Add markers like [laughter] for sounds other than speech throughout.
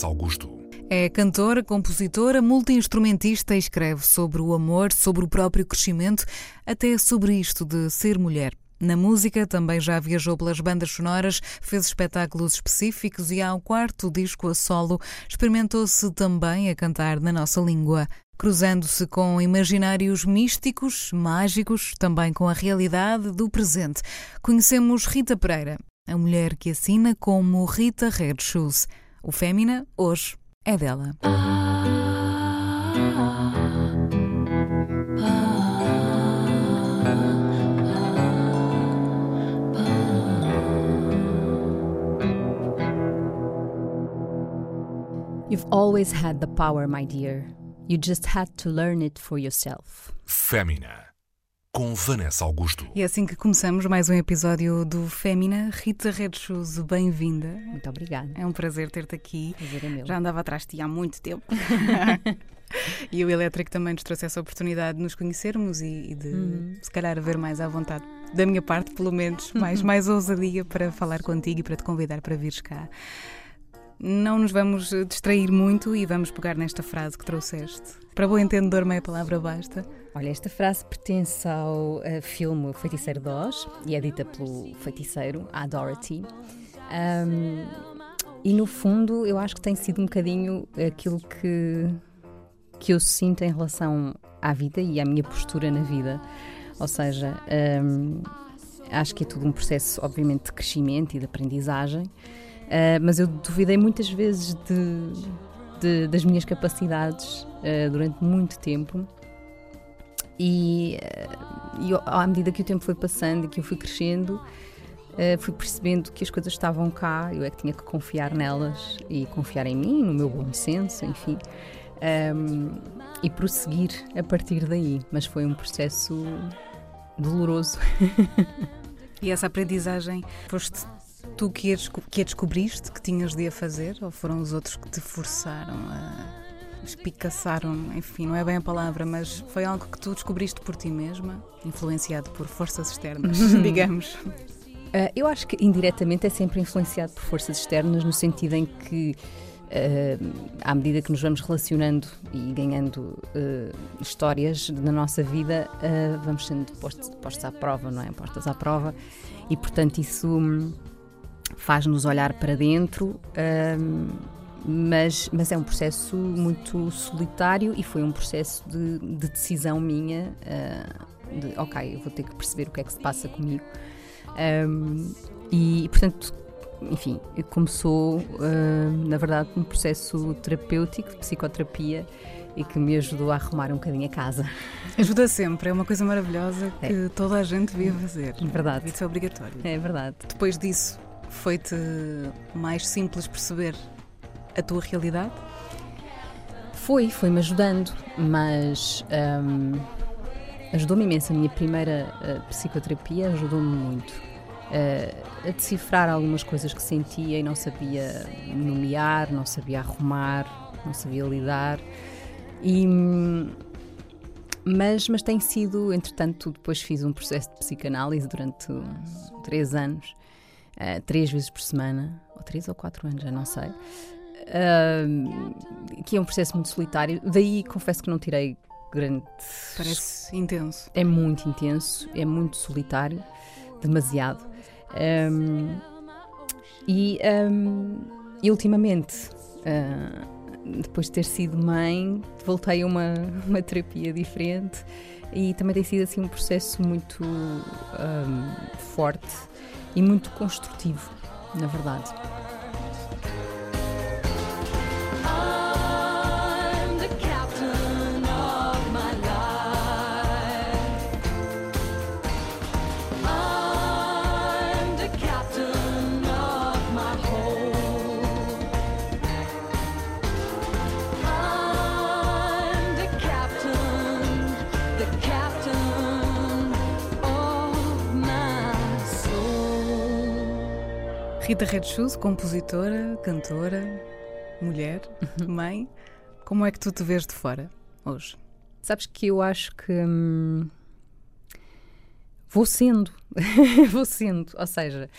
Vanessa Augusto. É cantora, compositora, multiinstrumentista e escreve sobre o amor, sobre o próprio crescimento, até sobre isto de ser mulher. Na música também já viajou pelas bandas sonoras, fez espetáculos específicos e ao quarto disco a solo experimentou-se também a cantar na nossa língua, cruzando-se com imaginários místicos, mágicos, também com a realidade do presente. Conhecemos Rita Pereira, a mulher que assina como Rita Red Shoes. O Fémina, hoje, é dela. You've always had the power, my dear. You just had to learn it for yourself. Fémina, com Vanessa Augusto. E é assim que começamos mais um episódio do Fémina. Rita Red Shoes, bem-vinda. Muito obrigada. É um prazer ter-te aqui. Prazer é meu. Já andava atrás de ti há muito tempo. [laughs] e o Elétrico também nos trouxe essa oportunidade de nos conhecermos e, e de, Uhum. se calhar, haver mais à vontade. Da minha parte, pelo menos, mais, mais ousadia para falar contigo e para te convidar para vires cá. Não nos vamos distrair muito e vamos pegar nesta frase que trouxeste. Para bom entendedor, meia palavra basta. Olha, esta frase pertence ao eh, filme Feiticeiro de Oz e é dita pelo feiticeiro, a Dorothy. Ahm, e no fundo, eu acho que tem sido um bocadinho aquilo que, que eu sinto em relação à vida e à minha postura na vida. Ou seja, ahm, acho que é tudo um processo, obviamente, de crescimento e de aprendizagem. Uh, mas eu duvidei muitas vezes de, de- das minhas capacidades uh, durante muito tempo. E, uh, e à medida que o tempo foi passando e que eu fui crescendo, uh, fui percebendo que as coisas estavam cá, eu é que tinha que confiar nelas e confiar em mim, no meu bom senso, enfim. Um, e prosseguir a partir daí. Mas foi um processo doloroso. E essa aprendizagem foste tu que a, que a descobriste, que tinhas de a fazer, ou foram os outros que te forçaram a. espicaçaram, enfim, não é bem a palavra, mas foi algo que tu descobriste por ti mesma, influenciado por forças externas, [laughs] digamos. Uh, eu acho que indiretamente é sempre influenciado por forças externas, no sentido em que, uh, à medida que nos vamos relacionando e ganhando uh, histórias na nossa vida, uh, vamos sendo postos, postos à prova, não é? Postas à prova, e portanto isso hum, faz-nos olhar para dentro. Mas, mas é um processo muito solitário e foi um processo de, de decisão minha uh, de ok, eu vou ter que perceber o que é que se passa comigo um, e, portanto, enfim, começou, um, na verdade, um processo terapêutico, de psicoterapia, e que me ajudou a arrumar um bocadinho a casa. Ajuda sempre, é uma coisa maravilhosa É. que toda a gente devia fazer. Verdade. Isso é obrigatório. É verdade. Depois disso, foi-te mais simples perceber a tua realidade? Foi, foi-me ajudando, mas um, ajudou-me imenso. A minha primeira uh, psicoterapia ajudou-me muito uh, a decifrar algumas coisas que sentia e não sabia nomear, não sabia arrumar, não sabia lidar. E, hum, mas, mas tem sido, entretanto, depois fiz um processo de psicanálise durante três anos, uh, três vezes por semana, ou três ou quatro anos, já não sei. Que é um processo muito solitário. Daí confesso que não tirei grande. Parece intenso. É muito intenso, é muito solitário, demasiado. Um, e, um, e ultimamente, uh, depois de ter sido mãe, voltei a uma, uma terapia diferente e também tem sido assim um processo muito um, forte e muito construtivo, na verdade. Rita Red Shoes, compositora, cantora, mulher, mãe. Como é que tu te vês de fora hoje? Sabes que eu acho que hum, vou sendo, [laughs] vou sendo, ou seja,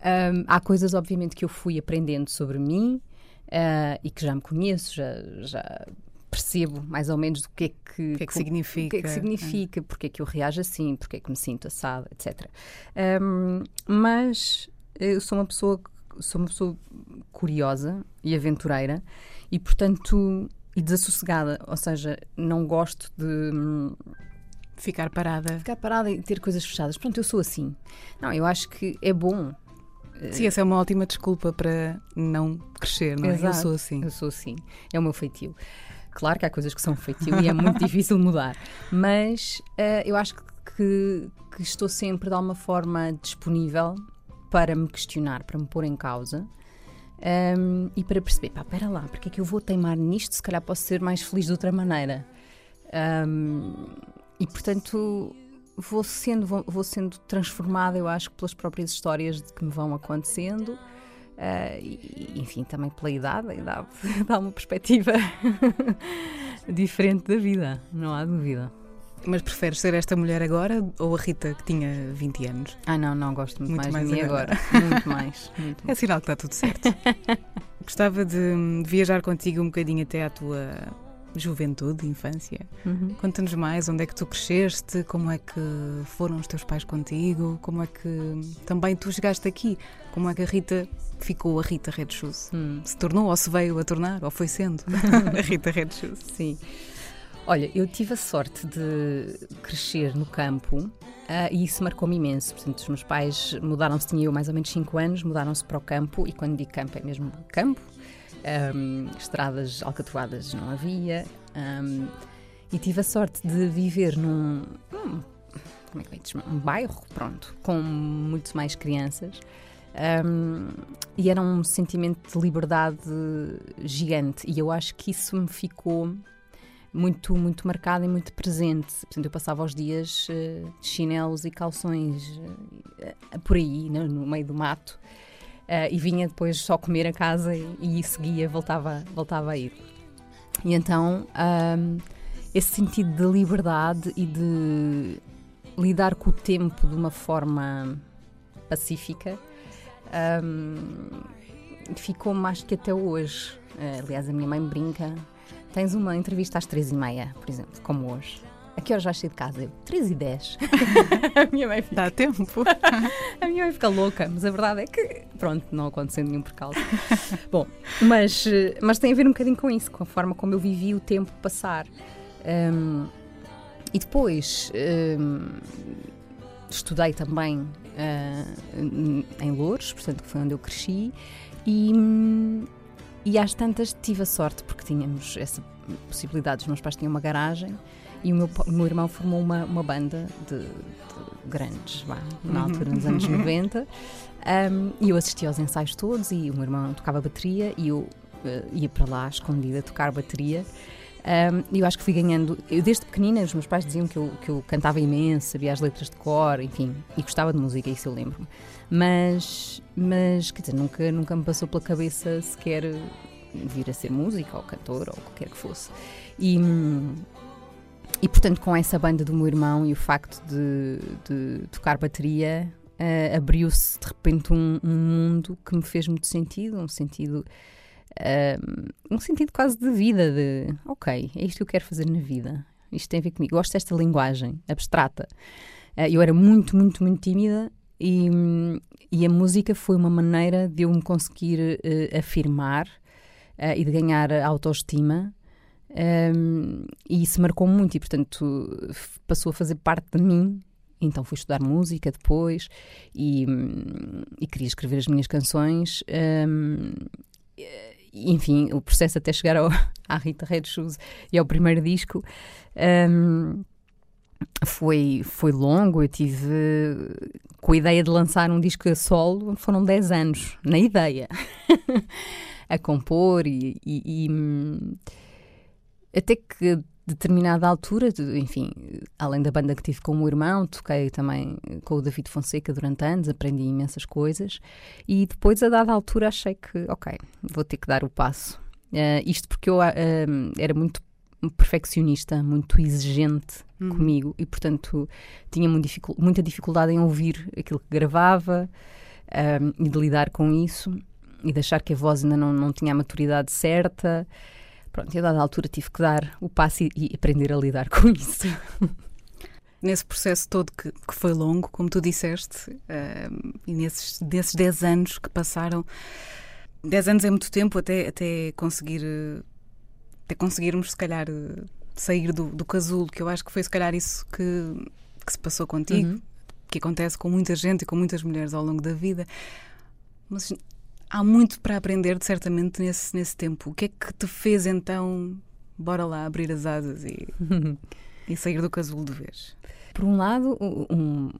Ahm, há coisas, obviamente, que eu fui aprendendo sobre mim ah, e que já me conheço, já, já percebo mais ou menos do que é que, O que é que co- significa? o que é que significa, porque é que eu reajo assim, porque é que me sinto assado, etc. Ahm, mas eu sou uma pessoa sou uma pessoa curiosa e aventureira e portanto e desassossegada, ou seja, não gosto de hum, Ficar parada. ficar parada e ter coisas fechadas. Pronto, eu sou assim. Não, eu acho que é bom. Sim, essa é uma ótima desculpa para não crescer, não é? Eu Exato. sou assim. Eu sou assim. É o meu feitio. Claro que há coisas que são feitio e é muito [laughs] difícil mudar, mas eh, eu acho que, que estou sempre de alguma forma disponível para me questionar, para me pôr em causa ehm, e para perceber, pá, espera lá, porque é que eu vou teimar nisto? Se calhar posso ser mais feliz de outra maneira. Ehm, e portanto vou sendo, vou, vou sendo transformada, eu acho, pelas próprias histórias de que me vão acontecendo. Ah, e, enfim, também pela idade, a idade [laughs] dá uma perspectiva [laughs] diferente da vida, não há dúvida. Mas preferes ser esta mulher agora ou a Rita que tinha 20 anos? Ah, não, não, gosto muito, Muito mais, mais de mim agora. agora. Muito mais. [laughs] Muito É mais. sinal que está tudo certo. [laughs] Gostava de hum, viajar contigo um bocadinho até à tua juventude, infância. Uhum. Conta-nos mais onde é que tu cresceste, como é que foram os teus pais contigo, como é que também tu chegaste aqui, como é que a Rita ficou a Rita Red Shoes. Hum, Se tornou ou se veio a tornar, ou foi sendo [laughs] a Rita Red Shoes. sim. Olha, eu tive a sorte de crescer no campo ah, e isso marcou-me imenso. Portanto, os meus pais mudaram-se, tinha eu mais ou menos 5 anos, mudaram-se para o campo e quando digo campo é mesmo campo. Ahm, estradas alcatroadas não havia. ahm, e tive a sorte de viver num. hum, como é que eu chamar? Um bairro, pronto, com muito mais crianças. Ahm, e era um sentimento de liberdade gigante. E eu acho que isso me ficou muito, muito marcado e muito presente. Portanto, eu passava os dias de chinelos e calções eh, por aí, no, no meio do mato. Eh, e vinha depois só comer a casa e, e seguia, voltava, voltava a ir. E então, ahm, esse sentido de liberdade e de lidar com o tempo de uma forma pacífica ahm, ficou-me, acho que até hoje. Aliás, a minha mãe brinca. Tens uma entrevista às três e meia, por exemplo, como hoje. A que horas vais sair de casa? Eu, três e dez. [laughs] a minha mãe fica Dá tempo. [laughs] a minha mãe fica louca, mas a verdade é que, pronto, não aconteceu nenhum percalço. [laughs] Bom, mas, mas tem a ver um bocadinho com isso, com a forma como eu vivi o tempo passar. Hum, e depois hum, estudei também ah, em Louros, portanto, que foi onde eu cresci, e, hum, e às tantas tive a sorte, porque tínhamos essa possibilidade, os meus pais tinham uma garagem. E o meu, o meu irmão formou uma, uma banda de, de grandes, vá, na altura, nos anos [laughs] 90. Um, e eu assistia aos ensaios todos e o meu irmão tocava bateria e eu eh, ia para lá escondida a tocar bateria. Um, e eu acho que fui ganhando. Eu, desde pequenina, os meus pais diziam que eu, que eu cantava imenso, sabia as letras de cor, enfim, e gostava de música, isso eu lembro-me. Mas, mas, quer dizer, nunca, nunca me passou pela cabeça sequer vir a ser música ou cantora ou qualquer que fosse. E, e portanto, com essa banda do meu irmão e o facto de, de tocar bateria, eh, abriu-se de repente um, um mundo que me fez muito sentido, um sentido. eh, um sentido quase de vida, de ok, é isto que eu quero fazer na vida, isto tem a ver comigo. Gosto desta linguagem abstrata. Eh, eu era muito, muito, muito tímida e, e a música foi uma maneira de eu me conseguir afirmar eh, e de ganhar autoestima. Um, e isso marcou muito e, portanto, passou a fazer parte de mim. Então fui estudar música depois e, hum, e queria escrever as minhas canções. um, enfim, o processo até chegar ao, [laughs] à Rita Red Shoes e ao primeiro disco um, foi, foi longo. Eu tive com a ideia de lançar um disco solo, foram 10 anos, na ideia, [laughs] a compor e- e- e hum, até que determinada altura, enfim, além da banda que tive com o meu irmão, toquei também com o David Fonseca durante anos, aprendi imensas coisas e depois, a dada altura, achei que, ok, vou ter que dar o passo. Eh, isto porque eu ah, era muito perfeccionista, muito exigente Uhum. comigo e, portanto, tinha muita dificuldade em ouvir aquilo que gravava. um, e de lidar com isso e de achar que a voz ainda não, não tinha a maturidade certa. Pronto, e a dada altura tive que dar o passo e, e aprender a lidar [laughs] com isso. Nesse processo todo que, que foi longo, como tu disseste, eh, e nesses, nesses 10 anos que passaram, 10 anos é muito tempo até, até conseguir até conseguirmos se calhar sair do, do casulo, que eu acho que foi se calhar isso que, que se passou contigo, Uhum. que acontece com muita gente e com muitas mulheres ao longo da vida. Mas há muito para aprender, certamente, nesse, nesse tempo. O que é que te fez então, bora lá, abrir as asas e, [laughs] e sair do casulo de vez? Por um lado, um,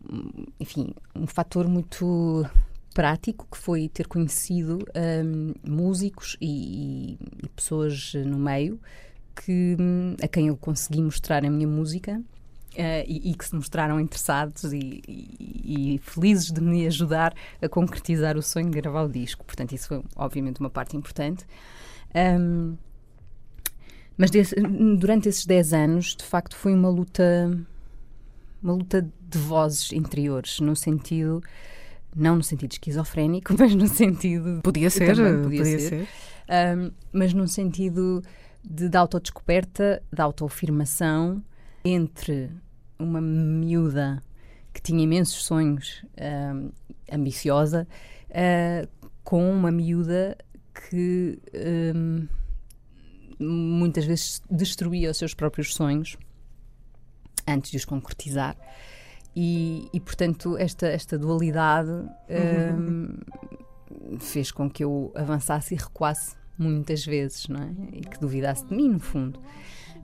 enfim, um fator muito prático que foi ter conhecido hum, músicos e, e pessoas no meio que, hum, a quem eu consegui mostrar a minha música eh, e, e que se mostraram interessados e, e- e felizes de me ajudar a concretizar o sonho de gravar o disco. Portanto, isso foi obviamente uma parte importante. Hum, mas desse- durante esses 10 anos, de facto, foi uma luta uma luta de vozes interiores, no sentido, não no sentido esquizofrénico, [laughs] mas no sentido. Podia ser, Também podia, podia ser. ser. um, mas num sentido de, de autodescoberta, de autoafirmação entre uma miúda que tinha imensos sonhos, um, ambiciosa, uh, com uma miúda que um, muitas vezes destruía os seus próprios sonhos antes de os concretizar. E, e, portanto, esta, esta dualidade hum, fez com que eu avançasse e recuasse muitas vezes, não é? E que duvidasse de mim, no fundo.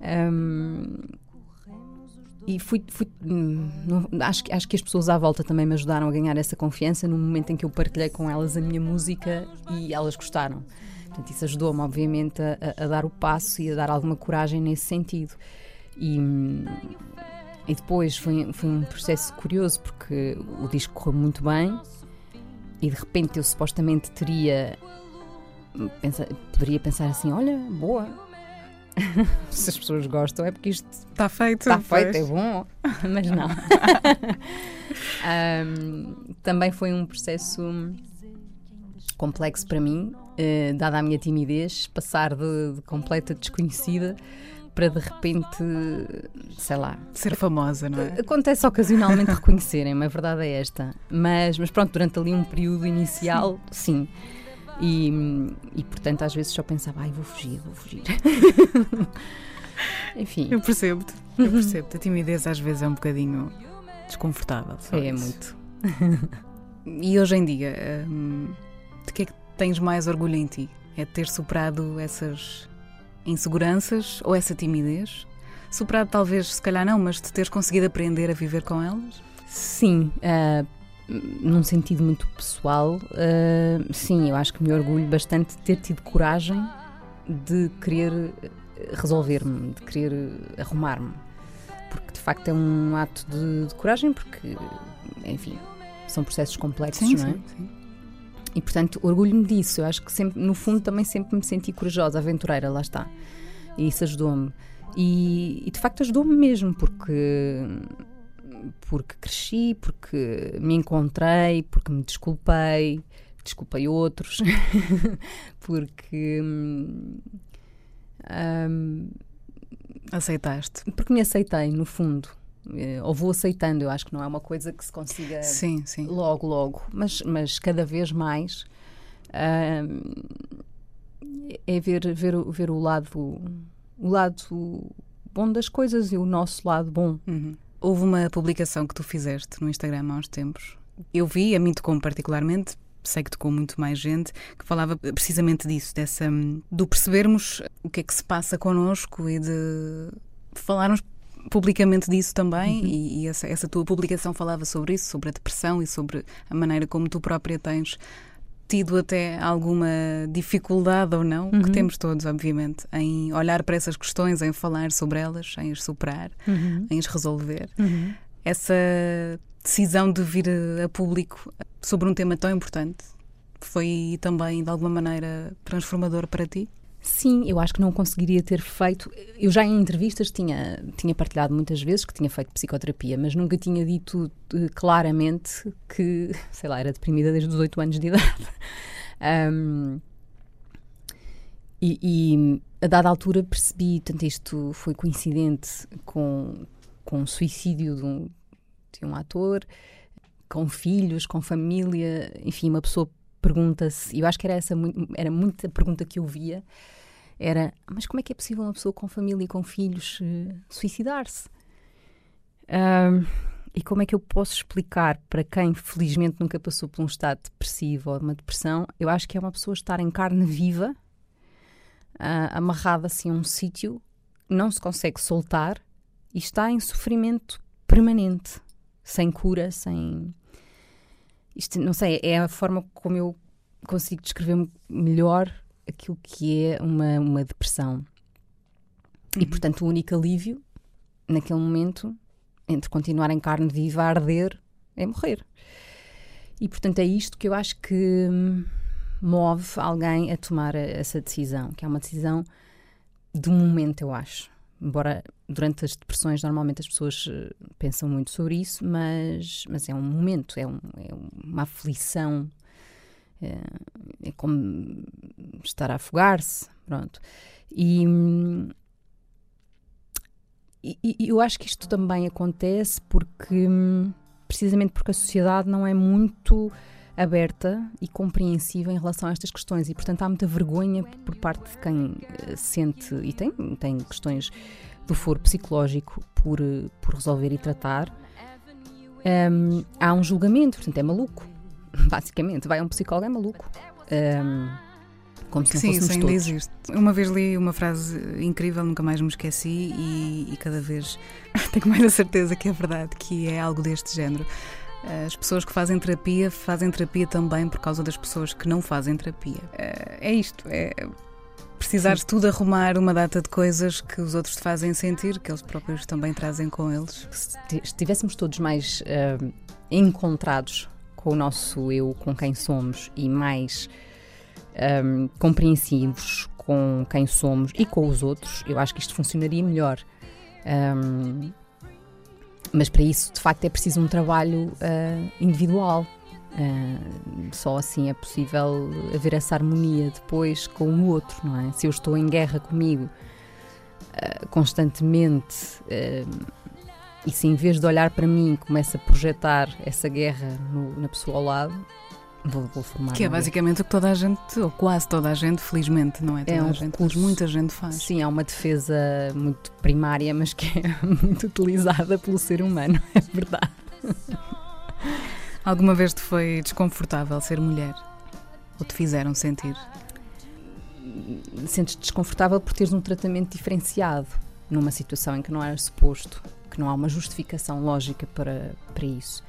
Hum, e fui, fui hum, não- acho, acho que as pessoas à volta também me ajudaram a ganhar essa confiança no momento em que eu partilhei com elas a minha música e elas gostaram. Portanto, isso ajudou-me, obviamente, a, a- dar o passo e a dar alguma coragem nesse sentido. E, hum, e depois foi, foi um processo curioso porque o disco correu muito bem e de repente eu supostamente teria. pensa- poderia pensar assim: olha, boa. [laughs] Se as pessoas gostam é porque isto Está feito. está feito, é bom, [laughs] mas não. [laughs] Ahm, também foi um processo complexo para mim, eh, dada a minha timidez, passar de, de completa desconhecida para de repente, sei lá. Ser famosa, não é? Acontece ocasionalmente reconhecerem-me, a verdade é esta. Mas, mas pronto, durante ali um período inicial, sim. E, e portanto, às vezes só pensava, ai, vou fugir, vou fugir. [laughs] Enfim. Eu percebo-te. Eu percebo-te. A timidez às vezes é um bocadinho desconfortável. É isso. muito. [laughs] E hoje em dia, hum, de que é que tens mais orgulho em ti? É ter superado essas inseguranças ou essa timidez? Superado talvez, se calhar não, mas de teres conseguido aprender a viver com elas? Sim, ah, num sentido muito pessoal, ah, sim, eu acho que me orgulho bastante de ter tido coragem de querer resolver-me, de querer arrumar-me. Porque de facto é um ato de, de coragem, porque, enfim, são processos complexos, não é? sim. E portanto, orgulho-me disso. Eu acho que sempre, no fundo também sempre me senti corajosa, aventureira, lá está. E isso ajudou-me. E, e, de facto ajudou-me mesmo, porque porque cresci, porque me encontrei, porque me desculpei, desculpei outros, [laughs] porque hum, hum, Aceitaste. porque me aceitei, no fundo. Eh, Ou vou aceitando, eu acho que não é uma coisa que se consiga Sim, sim. logo, logo, mas, mas cada vez mais hum, é ver, ver, o- ver o lado o lado bom das coisas e o nosso lado bom. Uhum. Houve uma publicação que tu fizeste no Instagram há uns tempos. Eu vi, a mim tocou particularmente, sei que tocou muito mais gente, que falava precisamente disso, dessa, hum, do percebermos o que é que se passa connosco e de falarmos publicamente disso também. E, e essa, essa tua publicação falava sobre isso, sobre a depressão e sobre a maneira como tu própria tens tido até alguma dificuldade ou não, que Uhum. temos todos, obviamente, em olhar para essas questões, em falar sobre elas, em as superar em as resolver. Essa decisão de vir a, a público sobre um tema tão importante foi também, de alguma maneira, transformador para ti? Sim, eu acho que não conseguiria ter feito. Eu já em entrevistas tinha, tinha partilhado muitas vezes que tinha feito psicoterapia, mas nunca tinha dito eh, claramente que, [laughs] sei lá, era deprimida desde os 8 anos de idade. [laughs] Um, e, e a dada altura percebi, tanto isto foi coincidente com, com o suicídio de um, de um ator, com filhos, com família, enfim, uma pessoa pergunta-se, e eu acho que era essa era muita pergunta que eu via, era, mas como é que é possível uma pessoa com família e com filhos eh, suicidar-se? E como é que eu posso explicar para quem felizmente nunca passou por um estado depressivo ou uma depressão? Eu acho que é uma pessoa estar em carne viva, ah, amarrada assim a um sítio, não se consegue soltar e está em sofrimento permanente, sem cura, sem. Isto, não sei, é a forma como eu consigo descrever melhor aquilo que é uma, uma depressão. E, portanto, o único alívio, naquele momento, entre continuar em carne viva a arder, é morrer. E, portanto, é isto que eu acho que hum, move alguém a tomar essa decisão, que é uma decisão de um momento, eu acho. Embora durante as depressões normalmente as pessoas eh, pensam muito sobre isso, mas, mas é um momento, é, um- é uma aflição, é, é como estar a afogar-se, pronto. E, e, e eu acho que isto também acontece porque, precisamente porque a sociedade não é muito aberta e compreensiva em relação a estas questões e, portanto, há muita vergonha por parte de quem eh, sente e tem, tem questões do foro psicológico por, eh, por resolver e tratar. Hum, há um julgamento, portanto, é maluco. [laughs] Basicamente, vai a um psicólogo, é maluco. Hum, como se não Sim, isso ainda todos. existe. Uma vez li uma frase incrível, nunca mais me esqueci, e, e cada vez [laughs] tenho mais a certeza que é verdade, que é algo deste género. As pessoas que fazem terapia fazem terapia também por causa das pessoas que não fazem terapia. É é isto, é precisares tudo arrumar uma data de coisas que os outros te fazem sentir, que eles próprios também trazem com eles. se ti- estivéssemos todos mais ah, encontrados com o nosso eu, com quem somos e mais ahm, compreensivos com quem somos e com os outros, eu acho que isto funcionaria melhor. Ahm, mas para isso, de facto, é preciso um trabalho ah, individual. Ah, só assim é possível haver essa harmonia depois com o outro, não é? Se eu estou em guerra comigo ah, constantemente e se em vez de olhar para mim começa a projetar essa guerra no- na pessoa ao lado, vou, vou formar. Que é basicamente o que toda a gente, ou quase toda a gente, felizmente, não é toda É um a gente, recurso. muita gente faz. Sim, é uma defesa muito primária, mas que é [laughs] muito utilizada pelo ser humano, [laughs] é verdade. Alguma vez te foi desconfortável ser mulher? Ou te fizeram sentir? Sentes-te desconfortável por teres um tratamento diferenciado numa situação em que não era suposto, que não há uma justificação lógica para, para isso.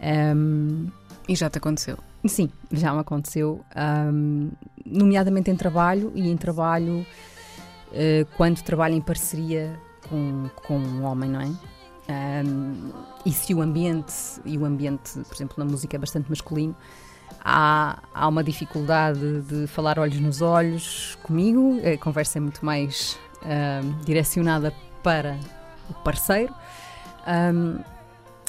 Ahm, E já te aconteceu? Sim, já me aconteceu, ahm, nomeadamente em trabalho e em trabalho eh, quando trabalho em parceria com, com um homem, não é? Ahm, e se o ambiente, e o ambiente, por exemplo, na música é bastante masculino, há, há uma dificuldade de falar olhos nos olhos comigo, a conversa é muito mais ahm, direcionada para o parceiro. Ahm,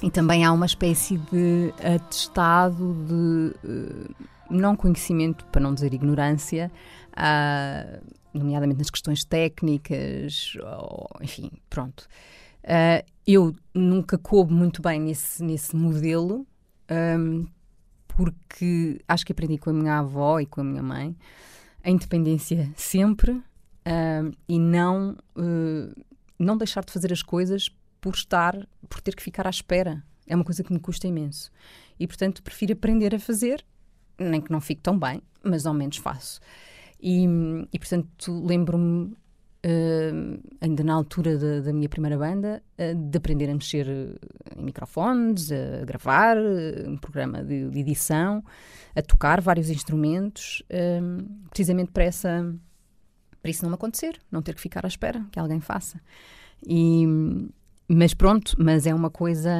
e também há uma espécie de atestado de eh, não conhecimento, para não dizer ignorância, ah, nomeadamente nas questões técnicas, ou, enfim, pronto. Ah, eu nunca coube muito bem nesse, nesse modelo, ahm, porque acho que aprendi com a minha avó e com a minha mãe a independência sempre e não, eh, não deixar de fazer as coisas por estar, por ter que ficar à espera. É uma coisa que me custa imenso. E, portanto, prefiro aprender a fazer, nem que não fique tão bem, mas ao menos faço. E, e portanto, lembro-me, eh, ainda na altura da, da minha primeira banda, eh, de aprender a mexer eh, em microfones, a gravar, um programa de, de edição, a tocar vários instrumentos, precisamente para essa para isso não acontecer, não ter que ficar à espera que alguém faça. E, mas pronto, mas é uma coisa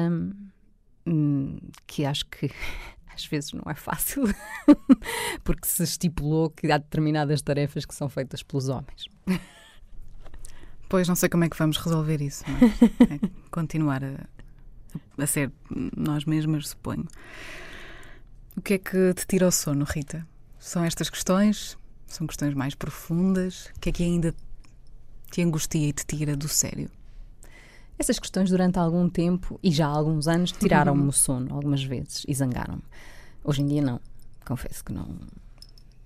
hum, que acho que [laughs] às vezes não é fácil, [laughs] porque se estipulou que há determinadas tarefas que são feitas pelos homens. Pois não sei como é que vamos resolver isso, mas é [laughs] continuar a, a ser nós mesmas, suponho. O que é que te tira o sono, Rita? São estas questões? São questões mais profundas? O que é que ainda te angustia e te tira do sério? Essas questões durante algum tempo e já há alguns anos tiraram-me o sono algumas vezes e zangaram-me. Hoje em dia não. Confesso que não,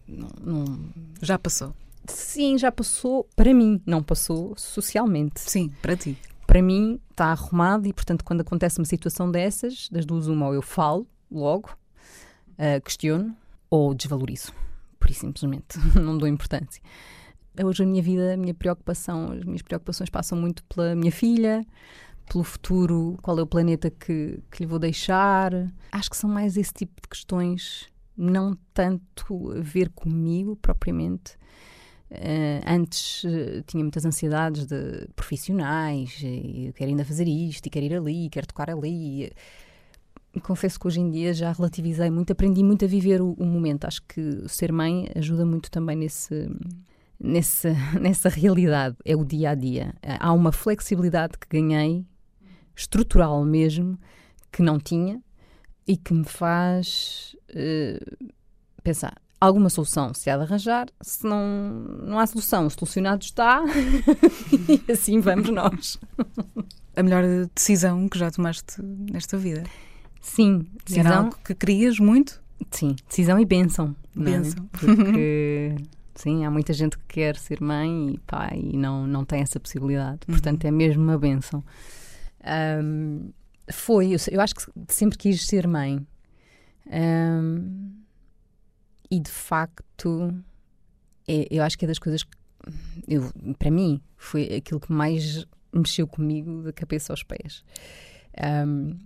não, não- Já passou? Sim, já passou para mim, não passou socialmente. Sim, para ti. Para mim está arrumado e, portanto, quando acontece uma situação dessas, das duas, uma, ou eu falo logo, ah, questiono ou desvalorizo. Por isso, simplesmente, [laughs] não dou importância. Hoje a minha vida, a minha preocupação, as minhas preocupações passam muito pela minha filha, pelo futuro, qual é o planeta que, que lhe vou deixar. Acho que são mais esse tipo de questões, não tanto a ver comigo propriamente. Eh, antes eh, tinha muitas ansiedades de profissionais, e quero ainda fazer isto, e quero ir ali, quero tocar ali. E confesso que hoje em dia já relativizei muito, aprendi muito a viver o, o momento. Acho que ser mãe ajuda muito também nesse, nesse, [laughs] nessa realidade. É o dia a dia. Há uma flexibilidade que ganhei, estrutural mesmo, que não tinha e que me faz eh, pensar. Alguma solução se há de arranjar, se não, não há solução, solucionado está, [laughs] e assim vamos nós. A melhor decisão que já tomaste nesta vida? Sim, Era decisão, algo que querias muito? sim, decisão e bênção. é? Bênção. Porque, [laughs] sim, há muita gente que quer ser mãe e pai e não, não tem essa possibilidade. Portanto, é mesmo uma bênção. Ahm, foi, eu, eu acho que sempre quis ser mãe. Ahm, e de facto, é- eu acho que é das coisas que, eu, para mim, foi aquilo que mais mexeu comigo da cabeça aos pés. Ahm,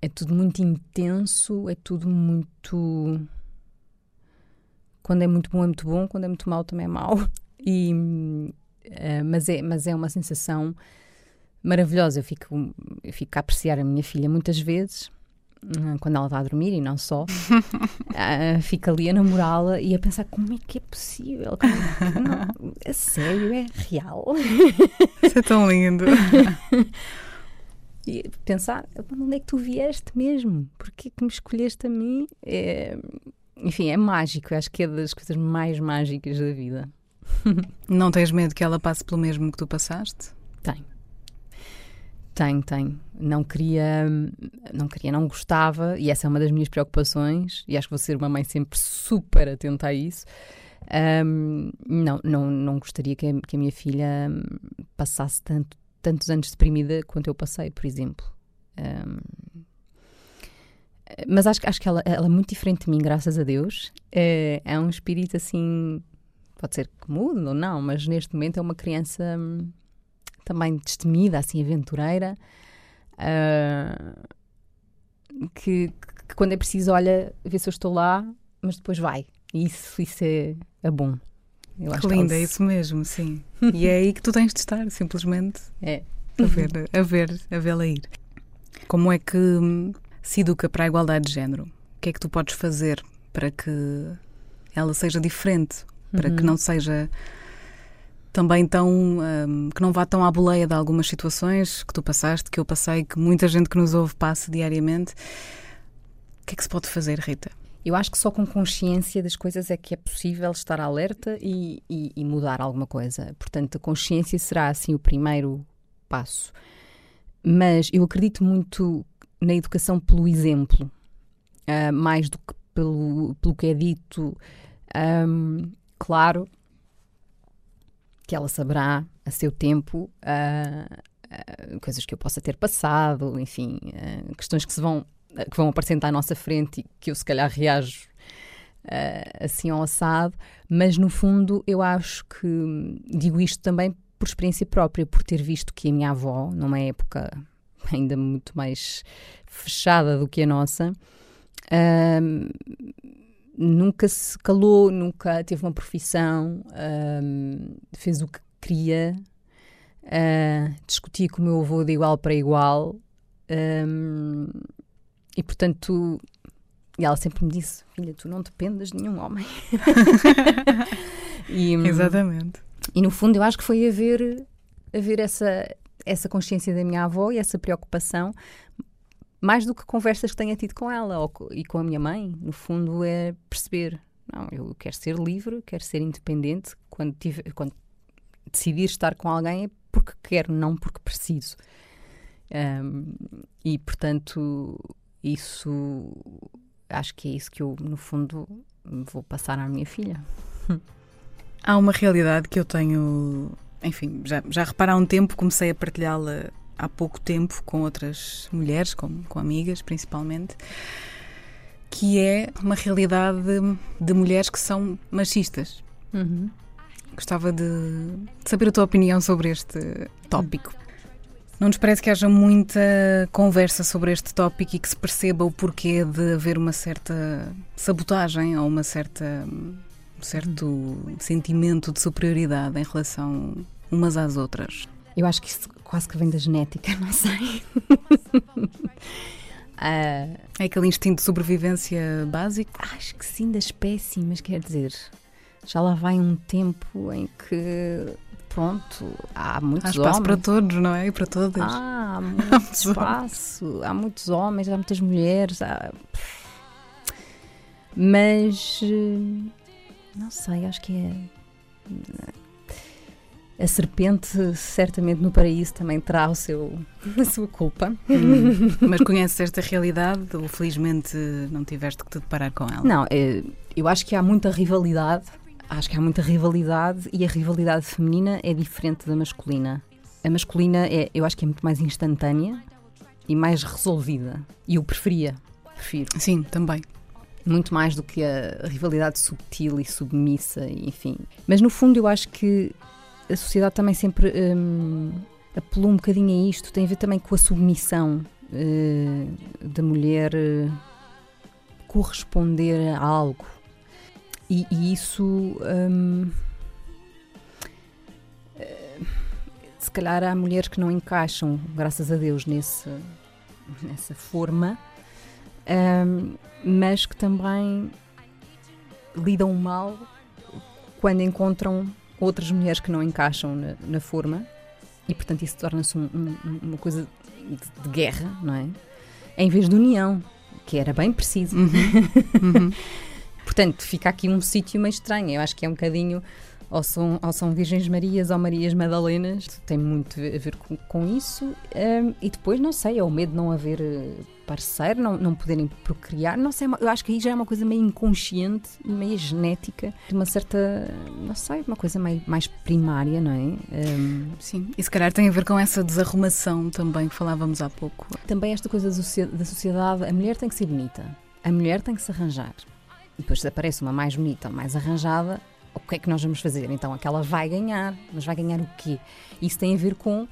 é tudo muito intenso, é tudo muito. Quando é muito bom, é muito bom, quando é muito mau, também é mau. [laughs] E, eh, mas, é, mas é uma sensação maravilhosa. Eu fico, eu fico a apreciar a minha filha muitas vezes, hum, quando ela está a dormir e não só. [laughs] Ah, fico ali a namorá-la e a pensar como é que é possível? É não, [laughs] é sério, é real. Isso é tão lindo. E pensar, onde é que tu vieste mesmo? Porquê que me escolheste a mim? É, enfim, é mágico. Eu acho que é das coisas mais mágicas da vida. [laughs] Não tens medo que ela passe pelo mesmo que tu passaste? Tenho. Tenho, tenho. Não queria, não queria, não gostava, e essa é uma das minhas preocupações, e acho que vou ser uma mãe sempre super atenta a isso. Ahm, não, não, não gostaria que a, que a minha filha passasse tanto, tantos anos deprimida quanto eu passei, por exemplo. Ahm, mas acho, que- acho que ela, ela é muito diferente de mim, graças a Deus. É, é um espírito assim, pode ser que mude ou não, mas neste momento é uma criança hum, também destemida, assim, aventureira, ah, que, que quando é preciso olha, vê se eu estou lá, mas depois vai. E isso, isso é, é bom. Eu Que que é isso mesmo, sim. E é aí que tu tens de estar, simplesmente [laughs] É. a ver, a ver, a vê-la ir. Como é que hum, se educa para a igualdade de género? O que é que tu podes fazer para que ela seja diferente? Para que Uhum. não seja também tão. hum, que não vá tão à boleia de algumas situações que tu passaste, que eu passei, que muita gente que nos ouve passa diariamente. O que é que se pode fazer, Rita? Eu acho que só com consciência das coisas é que é possível estar alerta e, e- e mudar alguma coisa. Portanto, a consciência será assim o primeiro passo. Mas eu acredito muito na educação pelo exemplo, ah, mais do que pelo, pelo que é dito. Ahm, claro que ela saberá a seu tempo ah, ah, coisas que eu possa ter passado, enfim, ah, questões que se vão que vão aparecer à nossa frente e que eu se calhar reajo assim ao assado, mas no fundo eu acho que digo isto também por experiência própria, por ter visto que a minha avó, numa época [laughs] ainda muito mais fechada do que a nossa, hum, nunca se calou, nunca teve uma profissão, hum, fez o que queria, ah, discutia com o meu avô de igual para igual. e portanto e ela sempre me disse: Filha, tu não dependes de nenhum homem. [laughs] e, hum, Exatamente. e no fundo eu acho que foi haver, haver essa, essa consciência da minha avó e essa preocupação, mais do que conversas que tenha tido com ela ou e com a minha mãe. No fundo é perceber: não, eu quero ser livre, quero ser independente. Quando, tiver, quando decidir estar com alguém é porque quero, não porque preciso. Hum, e portanto, isso acho que é isso que eu, no fundo, vou passar à minha filha. Há uma realidade que eu tenho, enfim, já, já reparo há um tempo, comecei a partilhá-la há pouco tempo com outras mulheres, com, com amigas principalmente, que é uma realidade de, de mulheres que são machistas. Gostava de saber a tua opinião sobre este tópico. Não nos parece que haja muita conversa sobre este tópico e que se perceba o porquê de haver uma certa sabotagem ou uma certa, um certo sentimento de superioridade em relação umas às outras. Eu acho que isso quase que vem da genética, não sei. [laughs] Ah, É aquele instinto de sobrevivência básico? acho que sim, da espécie, mas quer dizer, já lá vai um tempo em que, pronto, há muitos Há espaço homens. para todos, não é? E para todas. Ah, há [laughs] muito espaço, há muitos homens, há muitas mulheres, há... mas eh, não sei, acho que é. A serpente, certamente no paraíso, também terá o seu, [laughs] a sua culpa. Hum. [laughs] Mas conheces esta realidade ou felizmente não tiveste que te deparar com ela? Não, eh, eu acho que há muita rivalidade. Acho que há muita rivalidade e a rivalidade feminina é diferente da masculina. A masculina é, eu acho que é muito mais instantânea e mais resolvida. E eu preferia, prefiro. Sim, também. muito mais do que a rivalidade subtil e submissa, enfim. Mas no fundo eu acho que a sociedade também sempre hum, apelou um bocadinho a isto, tem a ver também com a submissão eh, da mulher eh, corresponder a algo. E, e isso hum, eh, se calhar há mulheres que não encaixam, graças a Deus, nesse, nessa forma. hum, mas que também lidam mal quando encontram outras mulheres que não encaixam na, na forma e portanto isso torna-se um- um- uma coisa de, de guerra, não é? Em vez de união, que era bem preciso. Uhum. [laughs] Portanto, fica aqui um sítio meio estranho. Eu acho que é um bocadinho. Ou são, ou são Virgens Marias ou Marias Madalenas, tem muito a ver com, com isso. Hum, e depois, não sei, é o medo de não haver eh, parceiro, não, não poderem procriar. Não sei, eu acho que aí já é uma coisa meio inconsciente e meio genética, de uma certa, não sei, uma coisa meio, mais primária, não é? Hum, Sim, e se calhar tem a ver com essa desarrumação também que falávamos há pouco. também esta coisa da sociedade, a mulher tem que ser bonita, a mulher tem que se arranjar. E depois se aparece uma mais bonita, mais arranjada, o que é que nós vamos fazer? Então aquela vai ganhar, mas vai ganhar o quê? Isso tem a ver com,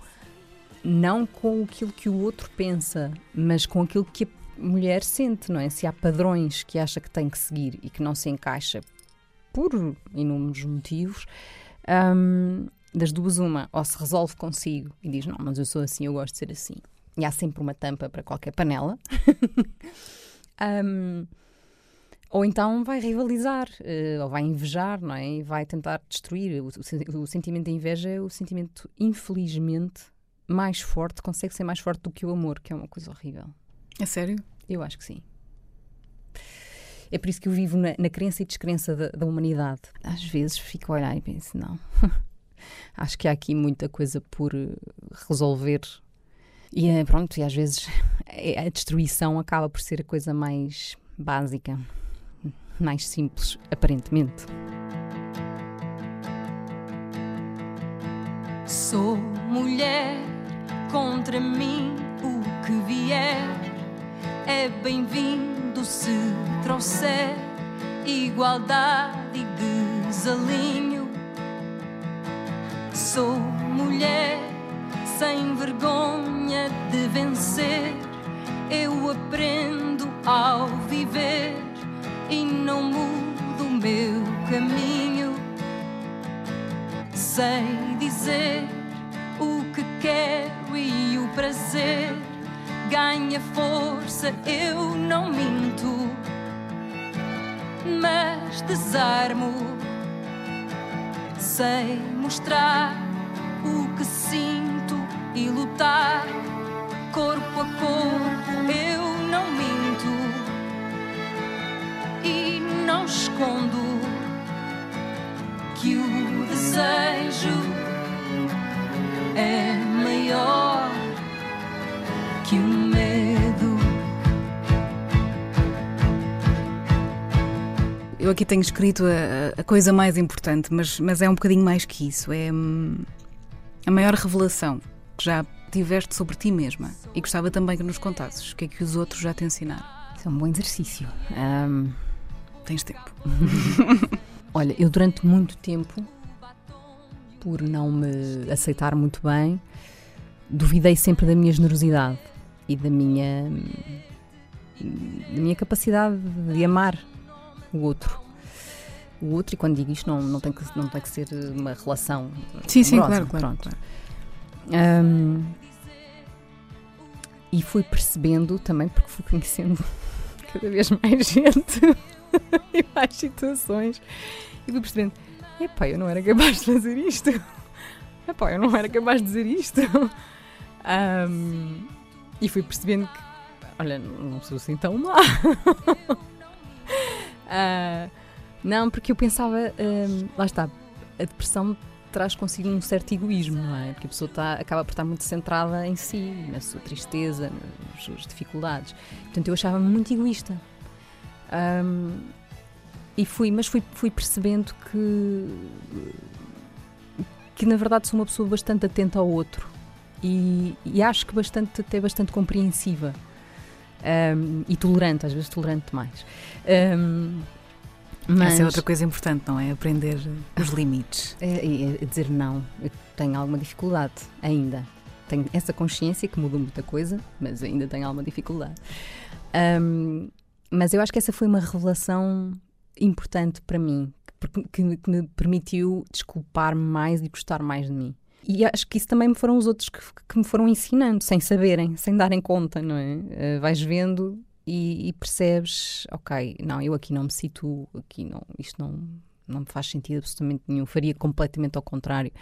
não com aquilo que o outro pensa, mas com aquilo que a mulher sente, não é? Se há padrões que acha que tem que seguir e que não se encaixa por inúmeros motivos, hum, das duas uma, ou se resolve consigo e diz, não, mas eu sou assim, eu gosto de ser assim e há sempre uma tampa para qualquer panela. [laughs] Hum, ou então vai rivalizar, eh, ou vai invejar, não é? E vai tentar destruir. O, o o sentimento de inveja é o sentimento, infelizmente, mais forte, consegue ser mais forte do que o amor, que é uma coisa horrível. É sério? Eu acho que sim. É por isso que eu vivo na, na crença e descrença da, da humanidade. Às vezes fico a olhar e penso, não. [laughs] acho que há aqui muita coisa por eh, resolver. E eh, pronto, e às vezes eh, [laughs] a destruição acaba por ser a coisa mais básica, mais simples, aparentemente. Sou mulher, contra mim o que vier é bem-vindo se trouxer igualdade e desalinho. Sou mulher, sem vergonha de vencer, eu aprendo ao viver e não mudo o meu caminho. Sei dizer o que quero prazer ganha força, eu não minto. mas desarmo. Sei mostrar o que sinto e lutar corpo a corpo. Eu não minto e não escondo que o desejo é maior que o medo. Eu aqui tenho escrito a, a coisa mais importante, mas, mas é um bocadinho mais que isso. É hum, a maior revelação que já tiveste sobre ti mesma. E gostava também que nos contasses o que é que os outros já te ensinaram. Isso é um bom exercício. Ahm, Tens tempo. [laughs] olha, eu durante muito tempo, por não me aceitar muito bem, duvidei sempre da minha generosidade e da minha, da minha capacidade de amar o outro. O outro, e quando digo isto, não, não, tem, que, não tem que ser uma relação. Sim, sim, claro, claro. claro. Ahm, e fui percebendo também, porque fui conhecendo [laughs] cada vez mais gente [laughs] e mais situações, e fui percebendo: epá, eu não era capaz de fazer isto, [laughs] epá, eu não era capaz de dizer isto. Ahm, e fui percebendo que, olha, não sou assim tão má. [laughs] Ah, não, porque eu pensava, ahm, lá está, a depressão traz consigo um certo egoísmo, não é? Porque a pessoa está, acaba por estar muito centrada em si, na sua tristeza, nas suas dificuldades. Portanto, eu achava-me muito egoísta. Ahm, e fui, mas fui, fui percebendo que, que na verdade sou uma pessoa bastante atenta ao outro e, e acho que bastante, até bastante compreensiva Ahm, e tolerante, às vezes tolerante demais. Ahm, mas Essa é outra coisa importante, não é? Aprender os limites. é, é- é dizer não. Eu tenho alguma dificuldade ainda. Tenho essa consciência que mudou muita coisa, mas ainda tenho alguma dificuldade. Ahm, mas eu acho que essa foi uma revelação importante para mim, que, que- que me permitiu desculpar-me mais e gostar mais de mim. E acho que isso também foram os outros que, que me foram ensinando, sem saberem, sem darem conta, não é? Eh, vais vendo e, e percebes, ok, não, eu aqui não me situo, aqui não, isto não, não me faz sentido absolutamente nenhum, faria completamente ao contrário.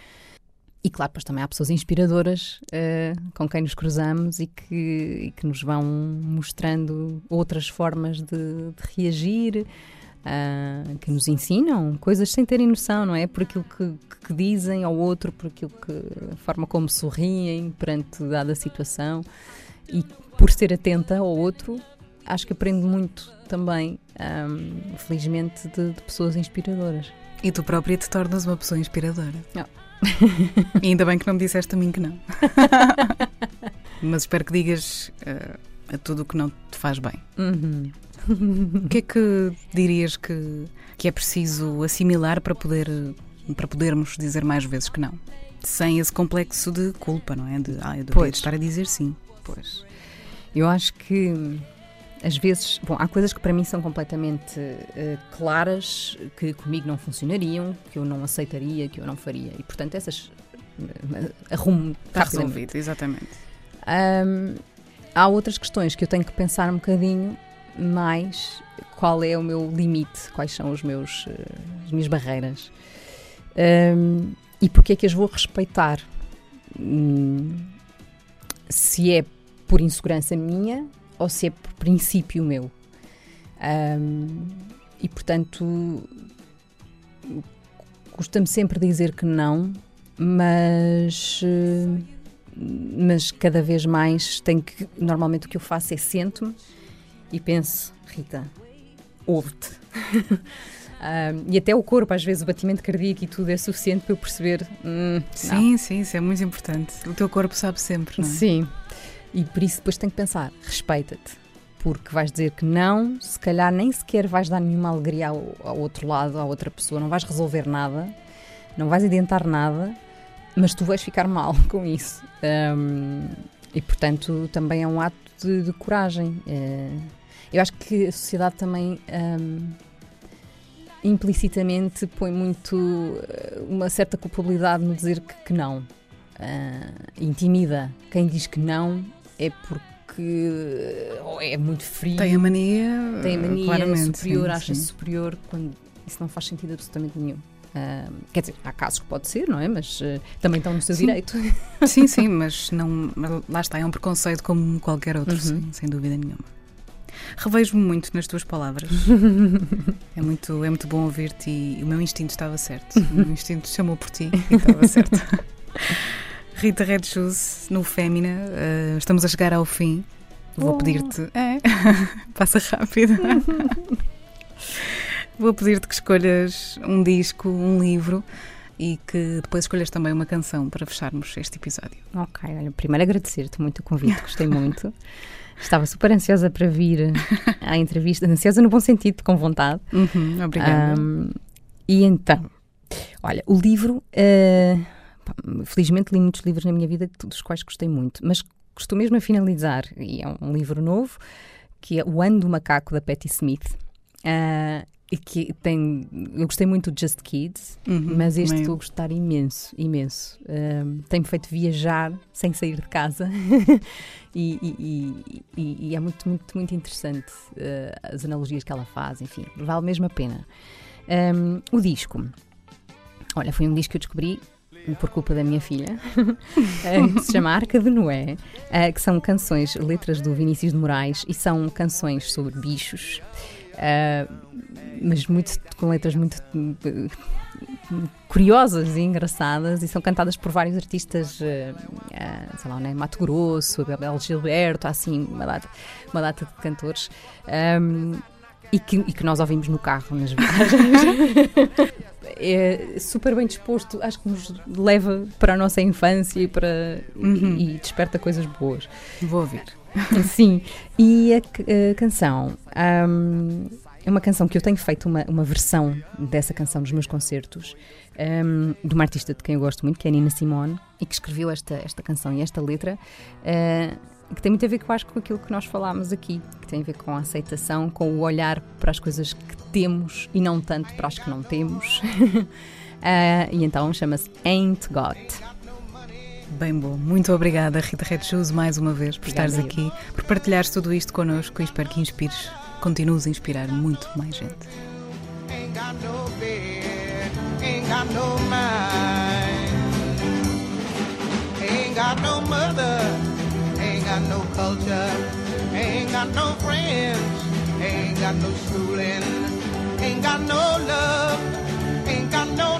E claro, depois também há pessoas inspiradoras eh, com quem nos cruzamos e que, e que nos vão mostrando outras formas de, de reagir, ah, que nos ensinam coisas sem terem noção, não é? Por aquilo que, que dizem ao outro, por aquilo que, a forma como sorriem perante dada situação e por ser atenta ao outro, acho que aprendo muito também, ah, felizmente, de, de pessoas inspiradoras. E tu própria te tornas uma pessoa inspiradora. Não. [laughs] e ainda bem que não me disseste a mim que não. [laughs] Mas espero que digas eh, a tudo o que não te faz bem. Uhum. [laughs] O que é que dirias que, que é preciso assimilar para, poder, para podermos dizer mais vezes que não? Sem esse complexo de culpa, não é? De, ah, eu Pois. estar a dizer sim. Pois. Eu acho que às vezes, bom, há coisas que para mim são completamente eh, claras, que comigo não funcionariam, que eu não aceitaria, que eu não faria. E portanto essas eh, arrumo Está resolvido, exatamente. Ahm, há outras questões que eu tenho que pensar um bocadinho mais qual é o meu limite, quais são os meus, eh, as minhas barreiras Ahm, e porque é que as vou respeitar. Hum, se é por insegurança minha ou se é por princípio meu. Ahm, e portanto, custa-me sempre dizer que não, mas, eh, mas cada vez mais tenho que. Normalmente o que eu faço é sento-me e penso, Rita, ouve-te. [laughs] E até o corpo, às vezes o batimento cardíaco e tudo é suficiente para eu perceber. "Hum, não." Sim, sim, isso é muito importante. O teu corpo sabe sempre, não é? Sim. E por isso depois tenho que pensar, respeita-te. Porque vais dizer que não, se calhar nem sequer vais dar nenhuma alegria ao, ao outro lado, à outra pessoa, não vais resolver nada, não vais adiantar nada, mas tu vais ficar mal [laughs] com isso. Hum, e portanto também é um ato de, de coragem. Eh, eu acho que a sociedade também hum, implicitamente põe muito eh, uma certa culpabilidade no dizer que, que não. Ah, intimida. Quem diz que não é porque que ou é muito frio. Tem a mania. tem a mania superior, acha-se superior, quando isso não faz sentido absolutamente nenhum. Ah, quer dizer, há casos que pode ser, não é? Mas eh, também estão no seu Sim. direito. Sim, sim, mas não, lá está, é um preconceito como qualquer outro, Uhum. sim, sem dúvida nenhuma. Revejo-me muito nas tuas palavras. [laughs] é, muito, é muito bom ouvir-te e o meu instinto estava certo. O meu instinto chamou por ti e [laughs] estava certo. Rita Red Shoes, no Fémina, eh, estamos a chegar ao fim. Vou Oh. pedir-te. É, [laughs] passa rápido. Vou pedir-te que escolhas um disco, um livro e que depois escolhas também uma canção para fecharmos este episódio. Ok, olha, primeiro agradecer-te muito o convite, gostei muito. Estava super ansiosa para vir à entrevista, ansiosa no bom sentido, com vontade. Uhum, obrigada. Ahm, e então, olha, o livro, pá, felizmente li muitos livros na minha vida, dos quais gostei muito, mas estou mesmo a finalizar, e é um livro novo, que é O Ano do Macaco, da Patti Smith. Ah, e que tem, eu gostei muito do Just Kids, Uhum, mas este estou a gostar imenso, imenso. Ahm, Tem-me feito viajar sem sair de casa [laughs] e, e- e- e- é muito, muito, muito interessante eh, as analogias que ela faz, enfim, vale mesmo a pena. Ahm, o disco. Olha, foi um disco que eu descobri por culpa da minha filha, [laughs] eh, que se chama Arca de Noé, eh, que são canções, letras do Vinícius de Moraes e são canções sobre bichos, eh, mas muito, com letras muito eh, curiosas e engraçadas e são cantadas por vários artistas, eh, eh, sei lá, né? Mato Grosso, Abel Gilberto, assim uma data, uma data de cantores. ahm, e que, e que nós ouvimos no carro nas viagens. [laughs] é super bem disposto, acho que nos leva para a nossa infância e, para, Uhum. e, e desperta coisas boas. Vou ouvir. [laughs] Sim, e a, a canção ahm, é uma canção que eu tenho feito uma, uma versão dessa canção nos meus concertos, ahm, de uma artista de quem eu gosto muito, que é Nina Simone, e que escreveu esta, esta canção e esta letra, ah, que tem muito a ver, eu acho, com aquilo que nós falámos aqui, que tem a ver com a aceitação, com o olhar para as coisas que temos e não tanto para as que não temos. [laughs] Ah, e então chama-se Ain't Got. Bem bom. Muito obrigada, Rita Red Shoes, mais uma vez, por Obrigada estares eu. aqui, por partilhares tudo isto connosco e espero que inspires, continues a inspirar muito mais gente. Ain't got no bed, ain't got no mind, ain't got no mother, ain't got no culture, ain't got no friends, ain't got no schooling, ain't got no love, ain't got no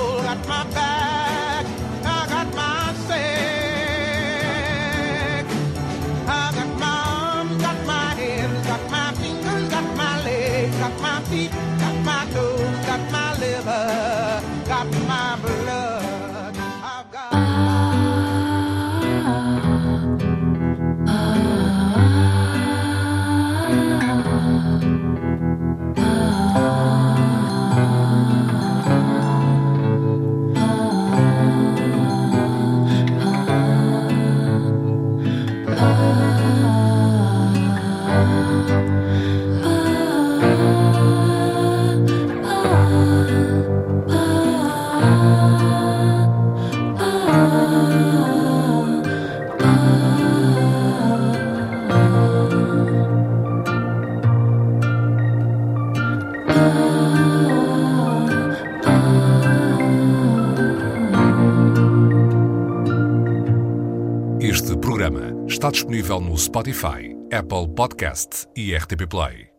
está disponível no Spotify, Apple Podcast e RTP Play.